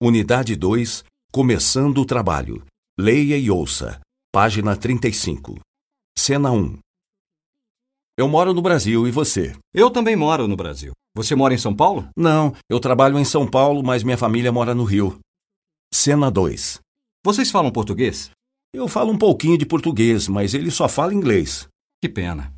Unidade 2, Começando o Trabalho. Leia e ouça. Página 35. Cena 1. Eu moro no Brasil e você? Eu também moro no Brasil. Você mora em São Paulo? Não, eu trabalho em São Paulo, mas minha família mora no Rio. Cena 2. Vocês falam português? Eu falo um pouquinho de português, mas ele só fala inglês. Que pena.